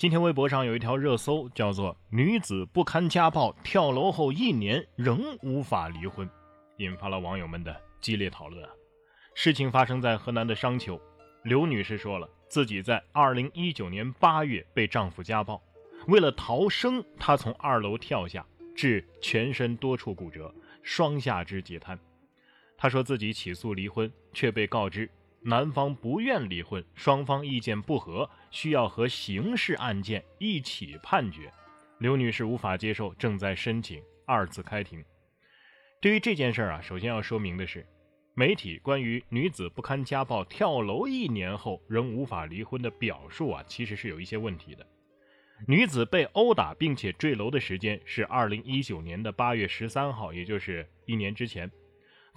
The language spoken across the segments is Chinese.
今天微博上有一条热搜，叫做“女子不堪家暴跳楼后一年仍无法离婚”，引发了网友们的激烈讨论啊。事情发生在河南的商丘，刘女士说了，自己在2019年8月被丈夫家暴，为了逃生，她从二楼跳下，致全身多处骨折，双下肢截瘫。她说自己起诉离婚，却被告知。男方不愿离婚，双方意见不合，需要和刑事案件一起判决。刘女士无法接受，正在申请二次开庭。对于这件事儿啊，首先要说明的是，媒体关于女子不堪家暴跳楼一年后仍无法离婚的表述啊，其实是有一些问题的。女子被殴打并且坠楼的时间是二零一九年的八月十三号，也就是一年之前。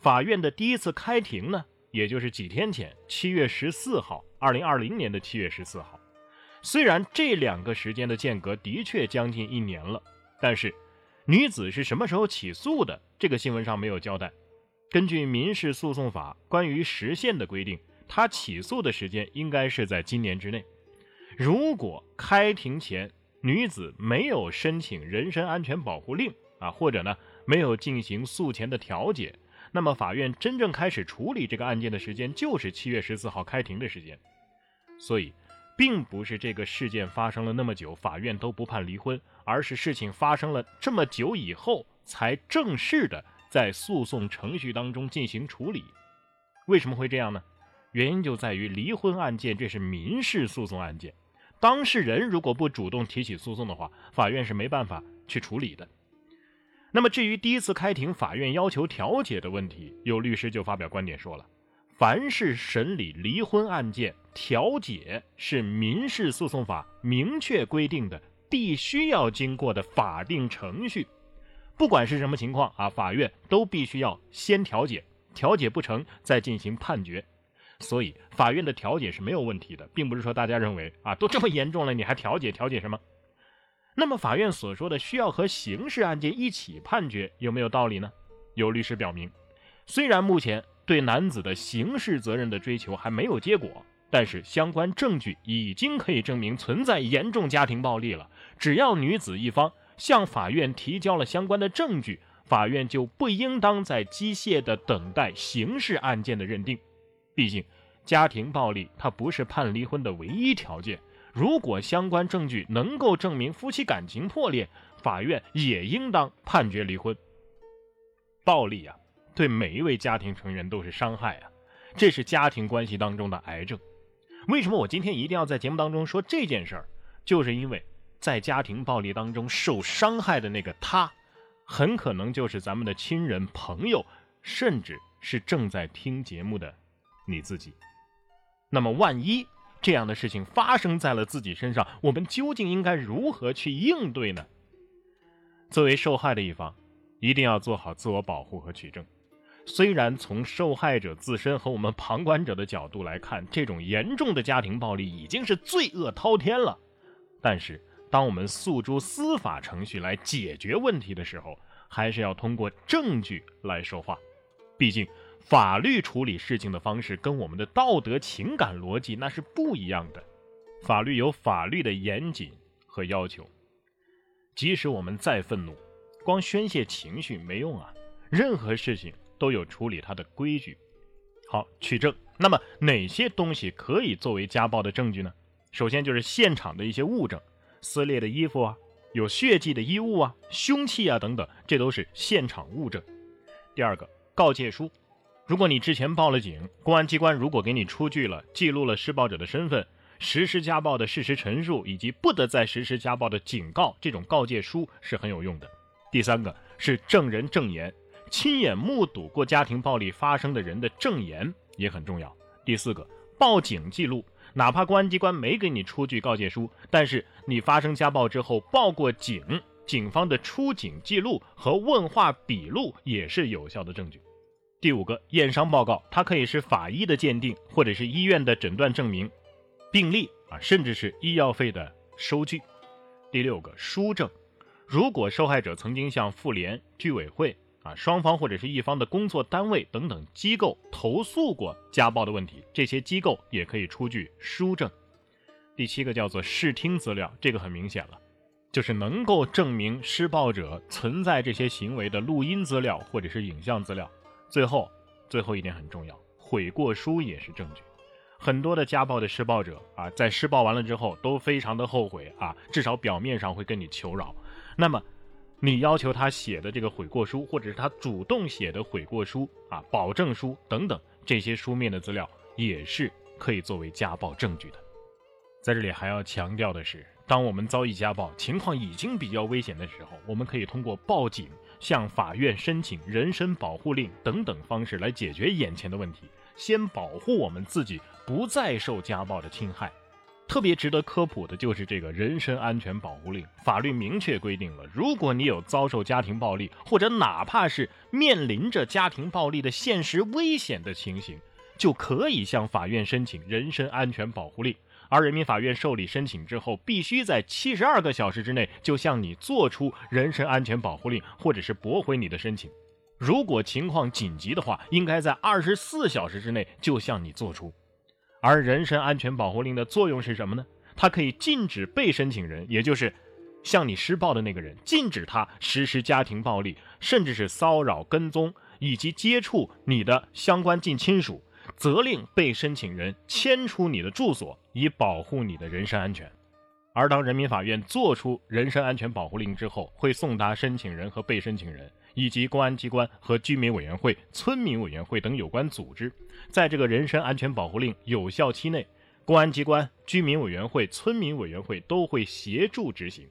法院的第一次开庭呢？也就是几天前，七月十四号，二零二零年的七月十四号。虽然这两个时间的间隔的确将近一年了，但是女子是什么时候起诉的？这个新闻上没有交代。根据民事诉讼法关于时限的规定，她起诉的时间应该是在今年之内。如果开庭前女子没有申请人身安全保护令啊，或者呢没有进行诉前的调解。那么，法院真正开始处理这个案件的时间就是七月十四号开庭的时间，所以，并不是这个事件发生了那么久，法院都不判离婚，而是事情发生了这么久以后，才正式的在诉讼程序当中进行处理。为什么会这样呢？原因就在于离婚案件这是民事诉讼案件，当事人如果不主动提起诉讼的话，法院是没办法去处理的。那么，至于第一次开庭法院要求调解的问题，有律师就发表观点说了：凡是审理离婚案件，调解是民事诉讼法明确规定的，必须要经过的法定程序。不管是什么情况啊，法院都必须要先调解，调解不成再进行判决。所以，法院的调解是没有问题的，并不是说大家认为啊，都这么严重了，你还调解？调解什么？那么，法院所说的需要和刑事案件一起判决，有没有道理呢？有律师表明，虽然目前对男子的刑事责任的追求还没有结果，但是相关证据已经可以证明存在严重家庭暴力了。只要女子一方向法院提交了相关的证据，法院就不应当在机械地等待刑事案件的认定。毕竟，家庭暴力它不是判离婚的唯一条件。如果相关证据能够证明夫妻感情破裂，法院也应当判决离婚。暴力啊，对每一位家庭成员都是伤害啊，这是家庭关系当中的癌症。为什么我今天一定要在节目当中说这件事儿？就是因为在家庭暴力当中受伤害的那个他，很可能就是咱们的亲人、朋友，甚至是正在听节目的你自己。那么，万一……这样的事情发生在了自己身上，我们究竟应该如何去应对呢？作为受害的一方，一定要做好自我保护和取证。虽然从受害者自身和我们旁观者的角度来看，这种严重的家庭暴力已经是罪恶滔天了，但是当我们诉诸司法程序来解决问题的时候，还是要通过证据来说话。毕竟。法律处理事情的方式跟我们的道德情感逻辑那是不一样的，法律有法律的严谨和要求。即使我们再愤怒，光宣泄情绪没用啊，任何事情都有处理它的规矩。好，取证。那么哪些东西可以作为家暴的证据呢？首先就是现场的一些物证，撕裂的衣服啊，有血迹的衣物啊，凶器啊等等，这都是现场物证。第二个，告诫书。如果你之前报了警，公安机关如果给你出具了记录了施暴者的身份、实施家暴的事实陈述以及不得再实施家暴的警告，这种告诫书是很有用的。第三个是证人证言，亲眼目睹过家庭暴力发生的人的证言也很重要。第四个，报警记录，哪怕公安机关没给你出具告诫书，但是你发生家暴之后报过警，警方的出警记录和问话笔录也是有效的证据。第五个验伤报告，它可以是法医的鉴定，或者是医院的诊断证明、病历啊，甚至是医药费的收据。第六个书证，如果受害者曾经向妇联、居委会啊双方或者是一方的工作单位等等机构投诉过家暴的问题，这些机构也可以出具书证。第七个叫做视听资料，这个很明显了，就是能够证明施暴者存在这些行为的录音资料或者是影像资料。最后，最后一点很重要，悔过书也是证据。很多的家暴的施暴者啊，在施暴完了之后都非常的后悔啊，至少表面上会跟你求饶。那么，你要求他写的这个悔过书，或者是他主动写的悔过书啊、保证书等等这些书面的资料，也是可以作为家暴证据的。在这里还要强调的是，当我们遭遇家暴，情况已经比较危险的时候，我们可以通过报警、向法院申请人身保护令等等方式来解决眼前的问题，先保护我们自己不再受家暴的侵害。特别值得科普的就是这个人身安全保护令，法律明确规定了，如果你有遭受家庭暴力，或者哪怕是面临着家庭暴力的现实危险的情形，就可以向法院申请人身安全保护令。而人民法院受理申请之后，必须在七十二个小时之内就向你做出人身安全保护令，或者是驳回你的申请。如果情况紧急的话，应该在二十四小时之内就向你做出。而人身安全保护令的作用是什么呢？它可以禁止被申请人，也就是向你施暴的那个人，禁止他实施家庭暴力，甚至是骚扰、跟踪以及接触你的相关近亲属。责令被申请人迁出你的住所，以保护你的人身安全。而当人民法院作出人身安全保护令之后，会送达申请人和被申请人以及公安机关和居民委员会、村民委员会等有关组织。在这个人身安全保护令有效期内，公安机关、居民委员会、村民委员会都会协助执行。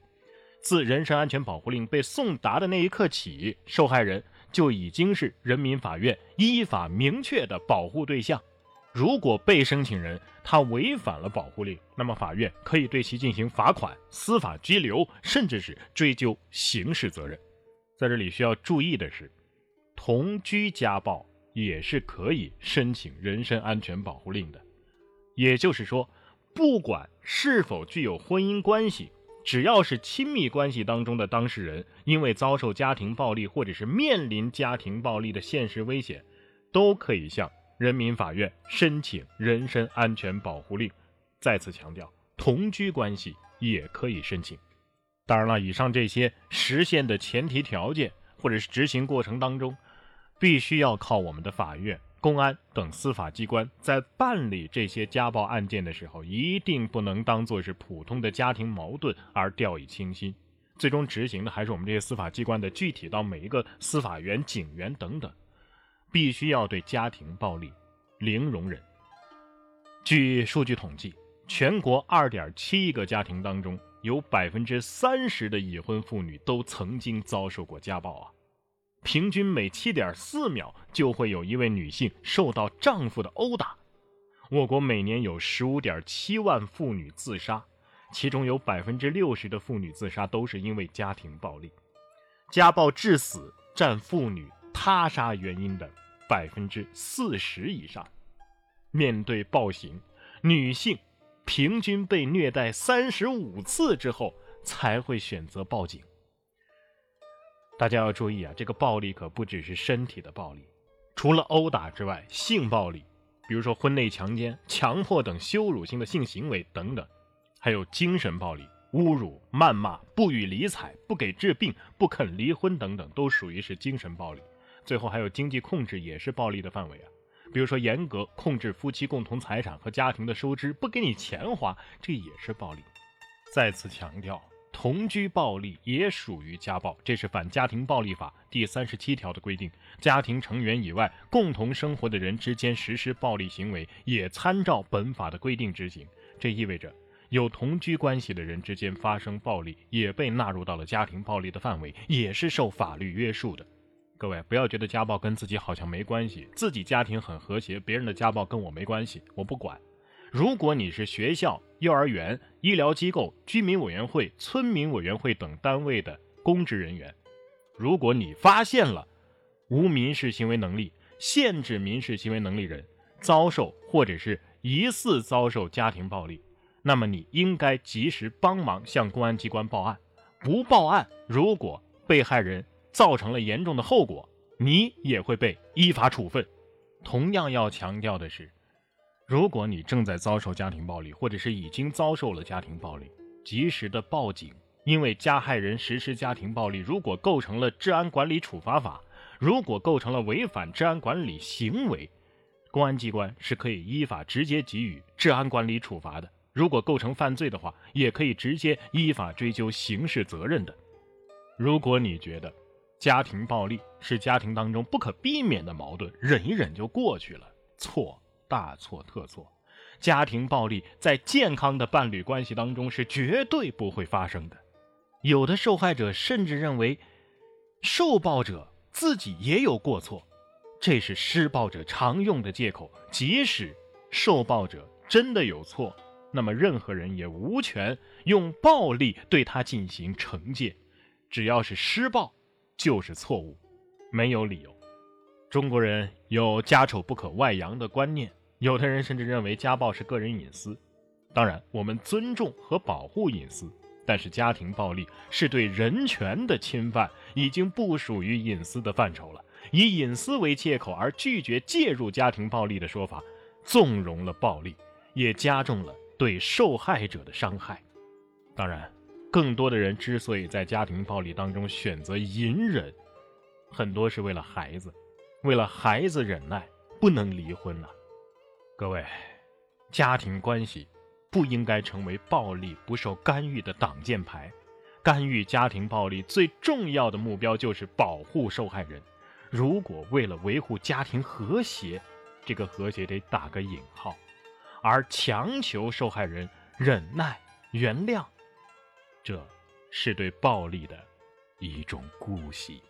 自人身安全保护令被送达的那一刻起，受害人。就已经是人民法院依法明确的保护对象。如果被申请人他违反了保护令，那么法院可以对其进行罚款、司法拘留，甚至是追究刑事责任。在这里需要注意的是，同居家暴也是可以申请人身安全保护令的。也就是说，不管是否具有婚姻关系。只要是亲密关系当中的当事人，因为遭受家庭暴力或者是面临家庭暴力的现实危险，都可以向人民法院申请人身安全保护令。再次强调，同居关系也可以申请。当然了，以上这些实现的前提条件或者是执行过程当中，必须要靠我们的法院。公安等司法机关在办理这些家暴案件的时候，一定不能当做是普通的家庭矛盾而掉以轻心。最终执行的还是我们这些司法机关的具体到每一个司法员、警员等等，必须要对家庭暴力零容忍。据数据统计，全国二点七亿个家庭当中，有百分之三十的已婚妇女都曾经遭受过家暴啊。平均每七点四秒就会有一位女性受到丈夫的殴打。我国每年有十五点七万妇女自杀，其中有百分之六十的妇女自杀都是因为家庭暴力。家暴致死占妇女他杀原因的百分之四十以上。面对暴行，女性平均被虐待三十五次之后才会选择报警。大家要注意啊，这个暴力可不只是身体的暴力，除了殴打之外，性暴力，比如说婚内强奸、强迫等羞辱性的性行为等等，还有精神暴力，侮辱、谩骂、不予理睬、不给治病、不肯离婚等等，都属于是精神暴力。最后还有经济控制，也是暴力的范围啊，比如说严格控制夫妻共同财产和家庭的收支，不给你钱花，这也是暴力。再次强调。同居暴力也属于家暴，这是《反家庭暴力法》第三十七条的规定。家庭成员以外共同生活的人之间实施暴力行为，也参照本法的规定执行。这意味着，有同居关系的人之间发生暴力，也被纳入到了家庭暴力的范围，也是受法律约束的。各位不要觉得家暴跟自己好像没关系，自己家庭很和谐，别人的家暴跟我没关系，我不管。如果你是学校、幼儿园、医疗机构、居民委员会、村民委员会等单位的公职人员，如果你发现了无民事行为能力、限制民事行为能力人遭受或者是疑似遭受家庭暴力，那么你应该及时帮忙向公安机关报案。不报案，如果被害人造成了严重的后果，你也会被依法处分。同样要强调的是。如果你正在遭受家庭暴力，或者是已经遭受了家庭暴力，及时的报警，因为加害人实施家庭暴力，如果构成了治安管理处罚法，如果构成了违反治安管理行为，公安机关是可以依法直接给予治安管理处罚的。如果构成犯罪的话，也可以直接依法追究刑事责任的。如果你觉得家庭暴力是家庭当中不可避免的矛盾，忍一忍就过去了，错。大错特错！家庭暴力在健康的伴侣关系当中是绝对不会发生的。有的受害者甚至认为，受暴者自己也有过错，这是施暴者常用的借口。即使受暴者真的有错，那么任何人也无权用暴力对他进行惩戒。只要是施暴，就是错误，没有理由。中国人有家丑不可外扬的观念。有的人甚至认为家暴是个人隐私，当然，我们尊重和保护隐私，但是家庭暴力是对人权的侵犯，已经不属于隐私的范畴了。以隐私为借口而拒绝介入家庭暴力的说法，纵容了暴力，也加重了对受害者的伤害。当然，更多的人之所以在家庭暴力当中选择隐忍，很多是为了孩子，为了孩子忍耐，不能离婚了。各位，家庭关系不应该成为暴力不受干预的挡箭牌。干预家庭暴力最重要的目标就是保护受害人。如果为了维护家庭和谐，这个和谐得打个引号，而强求受害人忍耐、原谅，这是对暴力的一种姑息。